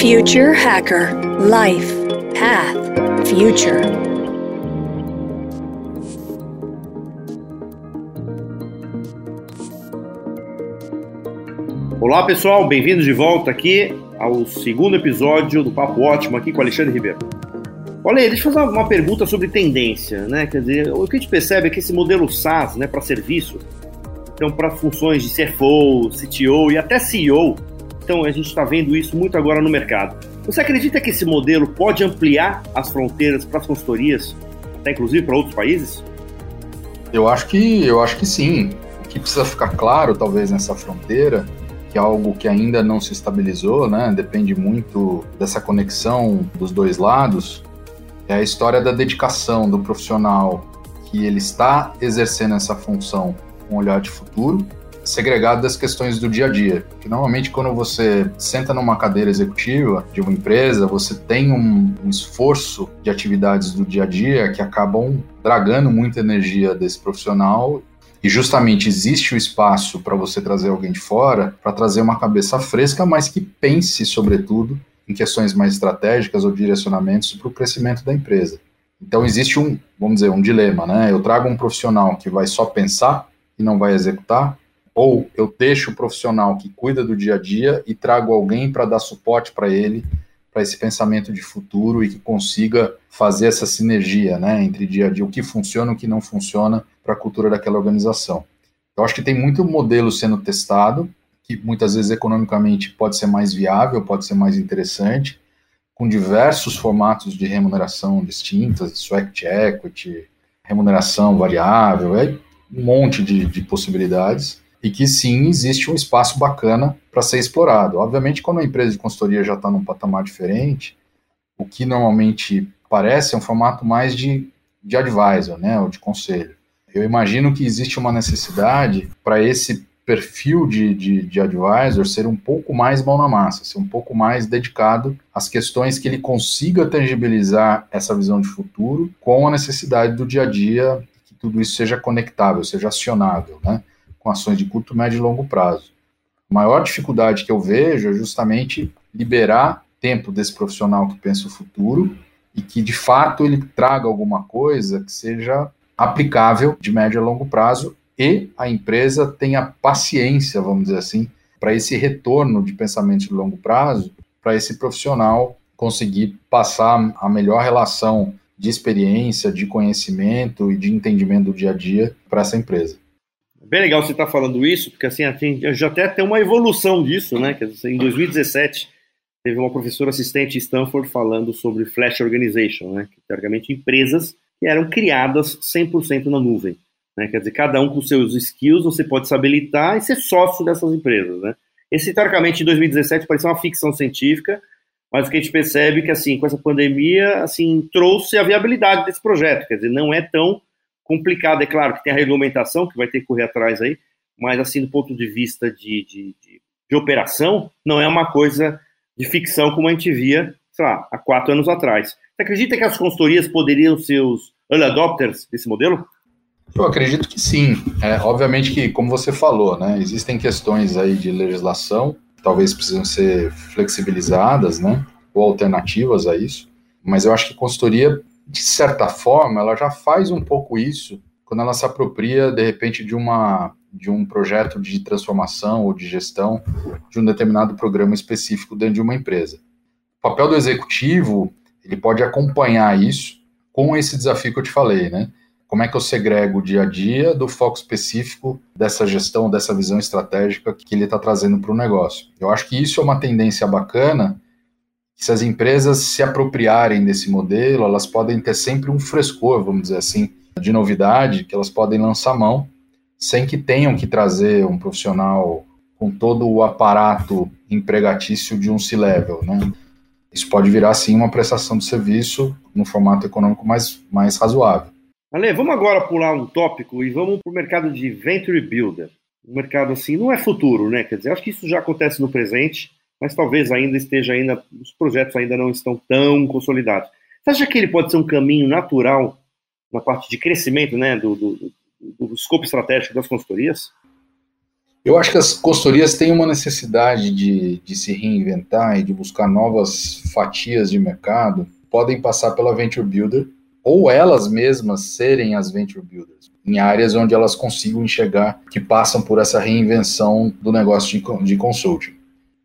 Future Hacker Life Path Future. Olá pessoal, bem-vindos de volta aqui ao segundo episódio do Papo Ótimo aqui com Alexandre Ribeiro. Olha aí, deixa eu fazer uma pergunta sobre tendência, né? Quer dizer, o que a gente percebe é que esse modelo SaaS, né, para serviço, então para funções de CFO, CTO e até CEO, então a gente está vendo isso muito agora no mercado. Você acredita que esse modelo pode ampliar as fronteiras para as consultorias, até inclusive para outros países? Eu acho que eu acho que sim. O que precisa ficar claro, talvez nessa fronteira, que é algo que ainda não se estabilizou, né? Depende muito dessa conexão dos dois lados. É a história da dedicação do profissional que ele está exercendo essa função com um olhar de futuro segregado das questões do dia a dia. Que normalmente quando você senta numa cadeira executiva de uma empresa, você tem um, um esforço de atividades do dia a dia que acabam dragando muita energia desse profissional e justamente existe o espaço para você trazer alguém de fora, para trazer uma cabeça fresca, mas que pense, sobretudo, em questões mais estratégicas ou direcionamentos para o crescimento da empresa. Então existe um, vamos dizer, um dilema, né? Eu trago um profissional que vai só pensar e não vai executar, ou eu deixo o profissional que cuida do dia a dia e trago alguém para dar suporte para ele, para esse pensamento de futuro e que consiga fazer essa sinergia né, entre dia a dia, o que funciona e o que não funciona para a cultura daquela organização. Eu acho que tem muito modelo sendo testado, que muitas vezes economicamente pode ser mais viável, pode ser mais interessante, com diversos formatos de remuneração distintas, sweat equity, remuneração variável, é um monte de, de possibilidades e que sim existe um espaço bacana para ser explorado. Obviamente, quando a empresa de consultoria já está num patamar diferente, o que normalmente parece é um formato mais de, de advisor, né, ou de conselho. Eu imagino que existe uma necessidade para esse perfil de, de, de advisor ser um pouco mais mão na massa, ser um pouco mais dedicado às questões que ele consiga tangibilizar essa visão de futuro com a necessidade do dia a dia, que tudo isso seja conectável, seja acionável, né? Com ações de curto, médio e longo prazo. A maior dificuldade que eu vejo é justamente liberar tempo desse profissional que pensa o futuro e que de fato ele traga alguma coisa que seja aplicável de médio a longo prazo e a empresa tenha paciência, vamos dizer assim, para esse retorno de pensamento de longo prazo, para esse profissional conseguir passar a melhor relação de experiência, de conhecimento e de entendimento do dia a dia para essa empresa. Bem legal você estar tá falando isso, porque assim, já até tem uma evolução disso, né? Em 2017, teve uma professora assistente em Stanford falando sobre Flash Organization, né? Que, teoricamente, empresas que eram criadas 100% na nuvem. Né? Quer dizer, cada um com seus skills, você pode se habilitar e ser sócio dessas empresas, né? Esse, teoricamente, em 2017, parecia uma ficção científica, mas o que a gente percebe é que, assim, com essa pandemia, assim, trouxe a viabilidade desse projeto. Quer dizer, não é tão complicado. É claro que tem a regulamentação que vai ter que correr atrás aí, mas assim, do ponto de vista de, de, de, de operação, não é uma coisa de ficção como a gente via, sei lá, há quatro anos atrás. Você acredita que as consultorias poderiam ser os early adopters desse modelo? Eu acredito que sim. É, obviamente que, como você falou, né, existem questões aí de legislação, talvez precisam ser flexibilizadas, né, ou alternativas a isso. Mas eu acho que consultoria de certa forma, ela já faz um pouco isso quando ela se apropria, de repente, de uma de um projeto de transformação ou de gestão de um determinado programa específico dentro de uma empresa. O papel do executivo, ele pode acompanhar isso com esse desafio que eu te falei, né? Como é que eu segrego o dia a dia do foco específico dessa gestão, dessa visão estratégica que ele está trazendo para o negócio? Eu acho que isso é uma tendência bacana se as empresas se apropriarem desse modelo, elas podem ter sempre um frescor, vamos dizer assim, de novidade que elas podem lançar mão, sem que tenham que trazer um profissional com todo o aparato empregatício de um C-level, né? Isso pode virar, sim, uma prestação de serviço no formato econômico mais, mais razoável. Ale, vamos agora pular um tópico e vamos para o mercado de Venture Builder. O mercado, assim, não é futuro, né? Quer dizer, acho que isso já acontece no presente, mas talvez ainda esteja ainda, os projetos ainda não estão tão consolidados. Você acha que ele pode ser um caminho natural na parte de crescimento, né, do, do, do escopo estratégico das consultorias? Eu acho que as consultorias têm uma necessidade de, de se reinventar e de buscar novas fatias de mercado, podem passar pela Venture Builder, ou elas mesmas serem as Venture Builders, em áreas onde elas consigam enxergar que passam por essa reinvenção do negócio de, de consulting.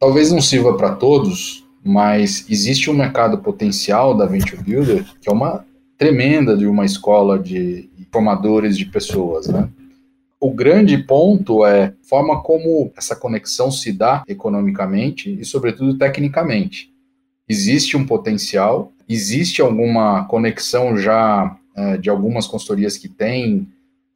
Talvez não sirva para todos, mas existe um mercado potencial da Venture Builder que é uma tremenda de uma escola de formadores de pessoas, né? O grande ponto é forma como essa conexão se dá economicamente e, sobretudo, tecnicamente. Existe um potencial, existe alguma conexão já é, de algumas consultorias que têm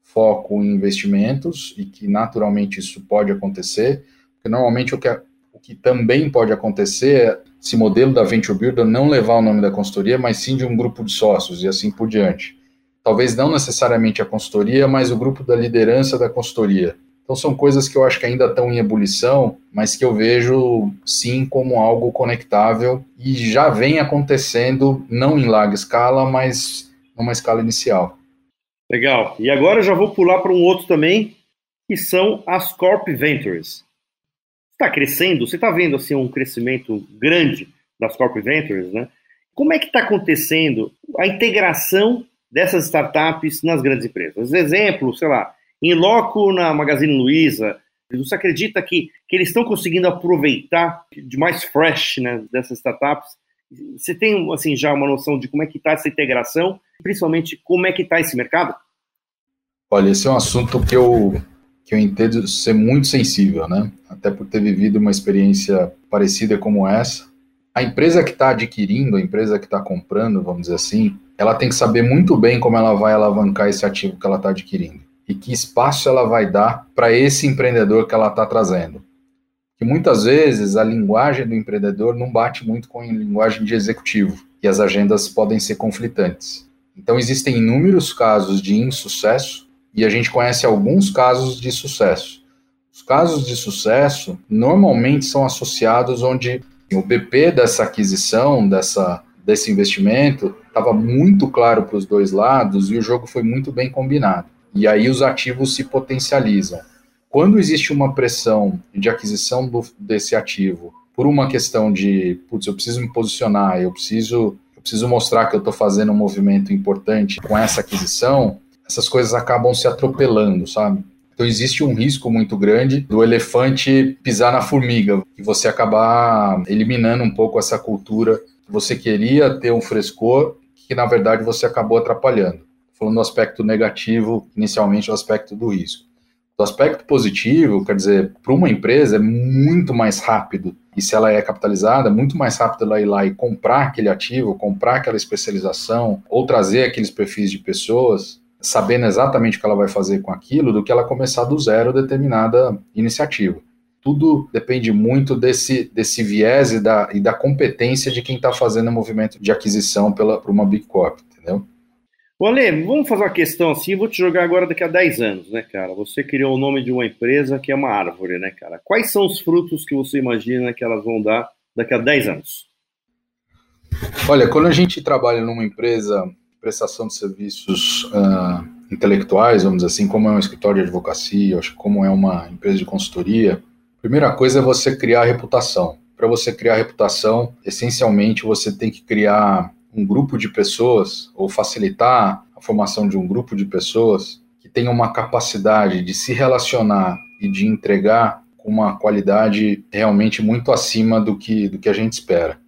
foco em investimentos e que naturalmente isso pode acontecer, porque normalmente o que, que também pode acontecer esse modelo da Venture Builder não levar o nome da consultoria, mas sim de um grupo de sócios e assim por diante. Talvez não necessariamente a consultoria, mas o grupo da liderança da consultoria. Então são coisas que eu acho que ainda estão em ebulição, mas que eu vejo sim como algo conectável e já vem acontecendo, não em larga escala, mas numa escala inicial. Legal. E agora eu já vou pular para um outro também, que são as Corp Ventures está crescendo, você está vendo assim um crescimento grande das corp ventures, né? Como é que está acontecendo a integração dessas startups nas grandes empresas? Exemplo, sei lá, em loco na Magazine Luiza, você acredita que, que eles estão conseguindo aproveitar de mais fresh né, dessas startups? Você tem assim já uma noção de como é que está essa integração, principalmente como é que está esse mercado? Olha, esse é um assunto que eu que eu entendo ser muito sensível, né? Até por ter vivido uma experiência parecida como essa. A empresa que está adquirindo, a empresa que está comprando, vamos dizer assim, ela tem que saber muito bem como ela vai alavancar esse ativo que ela está adquirindo e que espaço ela vai dar para esse empreendedor que ela está trazendo. Que muitas vezes a linguagem do empreendedor não bate muito com a linguagem de executivo e as agendas podem ser conflitantes. Então existem inúmeros casos de insucesso e a gente conhece alguns casos de sucesso. Os casos de sucesso normalmente são associados onde o BP dessa aquisição, dessa, desse investimento, estava muito claro para os dois lados e o jogo foi muito bem combinado. E aí os ativos se potencializam. Quando existe uma pressão de aquisição do, desse ativo por uma questão de, putz, eu preciso me posicionar, eu preciso, eu preciso mostrar que eu estou fazendo um movimento importante com essa aquisição, essas coisas acabam se atropelando, sabe? Então existe um risco muito grande do elefante pisar na formiga e você acabar eliminando um pouco essa cultura que você queria ter um frescor que na verdade você acabou atrapalhando. Falando do aspecto negativo, inicialmente o aspecto do risco. Do aspecto positivo, quer dizer, para uma empresa é muito mais rápido, e se ela é capitalizada, muito mais rápido ela ir lá e comprar aquele ativo, comprar aquela especialização, ou trazer aqueles perfis de pessoas sabendo exatamente o que ela vai fazer com aquilo, do que ela começar do zero determinada iniciativa. Tudo depende muito desse, desse viés e da, e da competência de quem está fazendo o movimento de aquisição pela, por uma Big Corp, entendeu? Ô Ale, vamos fazer uma questão assim, vou te jogar agora daqui a 10 anos, né, cara? Você criou o nome de uma empresa que é uma árvore, né, cara? Quais são os frutos que você imagina que elas vão dar daqui a 10 anos? Olha, quando a gente trabalha numa empresa prestação de serviços uh, intelectuais, vamos dizer assim, como é um escritório de advocacia, como é uma empresa de consultoria, primeira coisa é você criar reputação. Para você criar reputação, essencialmente você tem que criar um grupo de pessoas ou facilitar a formação de um grupo de pessoas que tenham uma capacidade de se relacionar e de entregar com uma qualidade realmente muito acima do que, do que a gente espera.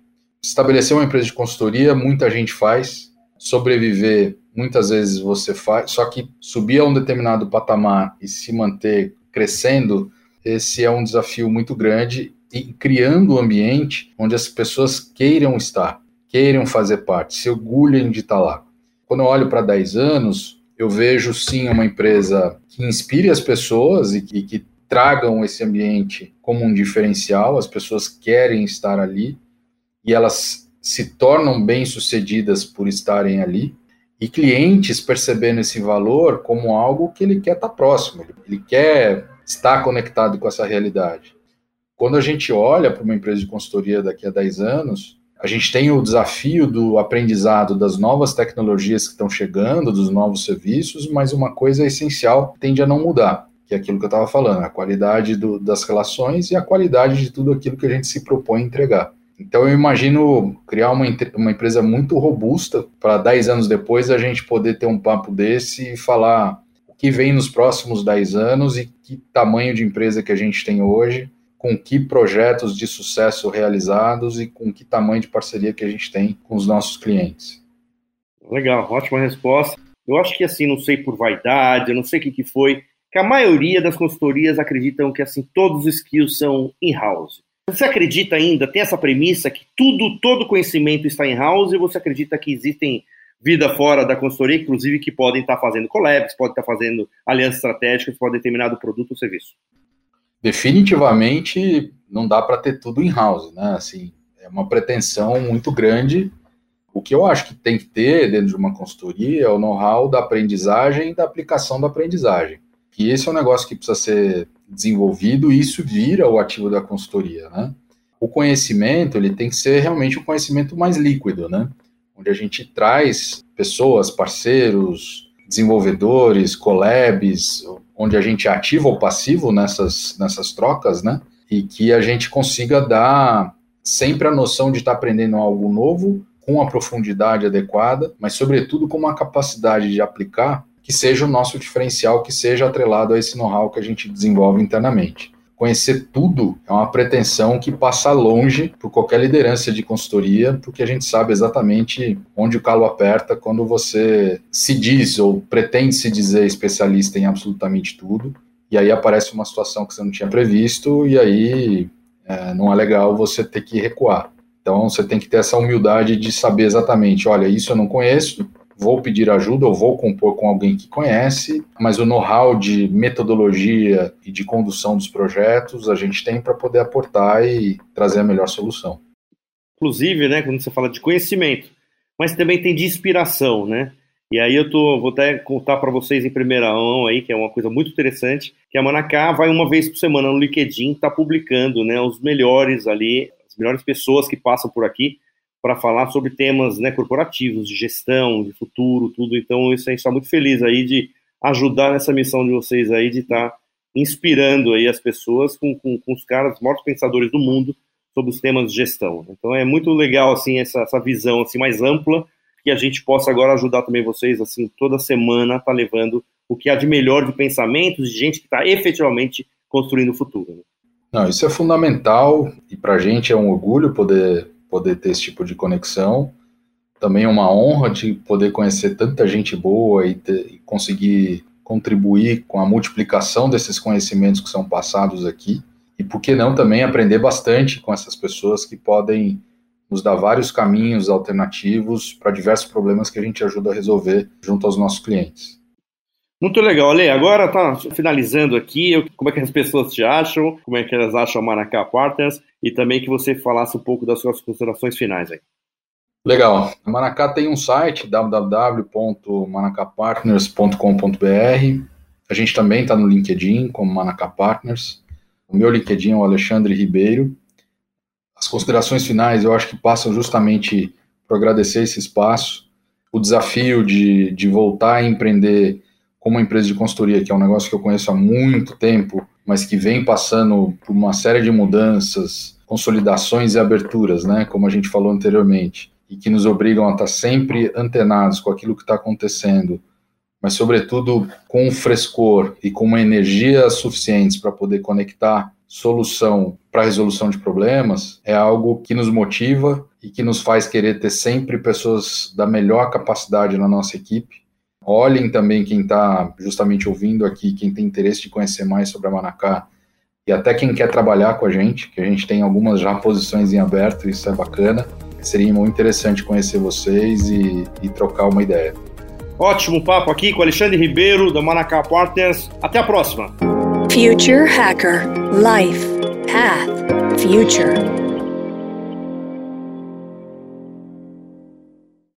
Estabelecer uma empresa de consultoria, muita gente faz, sobreviver, muitas vezes você faz, só que subir a um determinado patamar e se manter crescendo, esse é um desafio muito grande e criando um ambiente onde as pessoas queiram estar, queiram fazer parte, se orgulhem de estar lá. Quando eu olho para 10 anos, eu vejo sim uma empresa que inspire as pessoas e que, que tragam esse ambiente como um diferencial, as pessoas querem estar ali e elas se tornam bem-sucedidas por estarem ali e clientes percebendo esse valor como algo que ele quer estar próximo, ele quer estar conectado com essa realidade. Quando a gente olha para uma empresa de consultoria daqui a 10 anos, a gente tem o desafio do aprendizado das novas tecnologias que estão chegando, dos novos serviços, mas uma coisa essencial tende a não mudar. que é aquilo que eu estava falando, a qualidade do, das relações e a qualidade de tudo aquilo que a gente se propõe a entregar. Então eu imagino criar uma, uma empresa muito robusta para 10 anos depois a gente poder ter um papo desse e falar o que vem nos próximos 10 anos e que tamanho de empresa que a gente tem hoje, com que projetos de sucesso realizados e com que tamanho de parceria que a gente tem com os nossos clientes. Legal, ótima resposta. Eu acho que assim, não sei por vaidade, eu não sei o que, que foi, que a maioria das consultorias acreditam que assim todos os skills são in-house. Você acredita ainda, tem essa premissa que tudo, todo conhecimento está in-house e você acredita que existem vida fora da consultoria, inclusive que podem estar fazendo collabs, podem estar fazendo alianças estratégicas para determinado produto ou serviço? Definitivamente não dá para ter tudo in-house, né? Assim, é uma pretensão muito grande. O que eu acho que tem que ter dentro de uma consultoria é o know-how da aprendizagem e da aplicação da aprendizagem. E esse é um negócio que precisa ser desenvolvido e isso vira o ativo da consultoria, né? O conhecimento, ele tem que ser realmente um conhecimento mais líquido, né? Onde a gente traz pessoas, parceiros, desenvolvedores, collabs, onde a gente é ativo ou passivo nessas, nessas trocas, né? E que a gente consiga dar sempre a noção de estar aprendendo algo novo com a profundidade adequada, mas sobretudo com uma capacidade de aplicar que seja o nosso diferencial, que seja atrelado a esse know-how que a gente desenvolve internamente. Conhecer tudo é uma pretensão que passa longe por qualquer liderança de consultoria, porque a gente sabe exatamente onde o calo aperta quando você se diz ou pretende se dizer especialista em absolutamente tudo, e aí aparece uma situação que você não tinha previsto, e aí é, não é legal você ter que recuar. Então você tem que ter essa humildade de saber exatamente, olha, isso eu não conheço, vou pedir ajuda ou vou compor com alguém que conhece, mas o know-how de metodologia e de condução dos projetos a gente tem para poder aportar e trazer a melhor solução. Inclusive, né, quando você fala de conhecimento, mas também tem de inspiração, né? E aí eu tô, vou até contar para vocês em primeira mão aí, que é uma coisa muito interessante, que a Manacá vai uma vez por semana no LinkedIn, está publicando, né, os melhores ali, as melhores pessoas que passam por aqui, para falar sobre temas né, corporativos, de gestão, de futuro, tudo. Então, isso a gente está muito feliz aí de ajudar nessa missão de vocês aí, de estar tá inspirando aí as pessoas com, com, com os caras, os maiores pensadores do mundo sobre os temas de gestão. Então, é muito legal, assim, essa, essa visão assim, mais ampla, que a gente possa agora ajudar também vocês, assim, toda semana tá levando o que há de melhor de pensamentos, de gente que está efetivamente construindo o futuro. Né? Não, isso é fundamental e para a gente é um orgulho poder poder ter esse tipo de conexão. Também é uma honra de poder conhecer tanta gente boa e, ter, e conseguir contribuir com a multiplicação desses conhecimentos que são passados aqui. E por que não também aprender bastante com essas pessoas que podem nos dar vários caminhos alternativos para diversos problemas que a gente ajuda a resolver junto aos nossos clientes. Muito legal, Ale. Agora tá finalizando aqui, como é que as pessoas te acham, como é que elas acham a Maracá Partners e também que você falasse um pouco das suas considerações finais aí. Legal. A Manacá tem um site, www.manacapartners.com.br. A gente também está no LinkedIn como Manacá Partners. O meu LinkedIn é o Alexandre Ribeiro. As considerações finais eu acho que passam justamente por agradecer esse espaço, o desafio de, de voltar a empreender como uma empresa de consultoria, que é um negócio que eu conheço há muito tempo, mas que vem passando por uma série de mudanças, consolidações e aberturas, né, como a gente falou anteriormente, e que nos obrigam a estar sempre antenados com aquilo que está acontecendo, mas sobretudo com frescor e com uma energia suficientes para poder conectar solução para resolução de problemas, é algo que nos motiva e que nos faz querer ter sempre pessoas da melhor capacidade na nossa equipe Olhem também quem está justamente ouvindo aqui, quem tem interesse de conhecer mais sobre a Manacá e até quem quer trabalhar com a gente, que a gente tem algumas já posições em aberto, isso é bacana. Seria muito interessante conhecer vocês e, e trocar uma ideia. Ótimo papo aqui com Alexandre Ribeiro, da Manacá Partners. Até a próxima. Future Hacker Life Path Future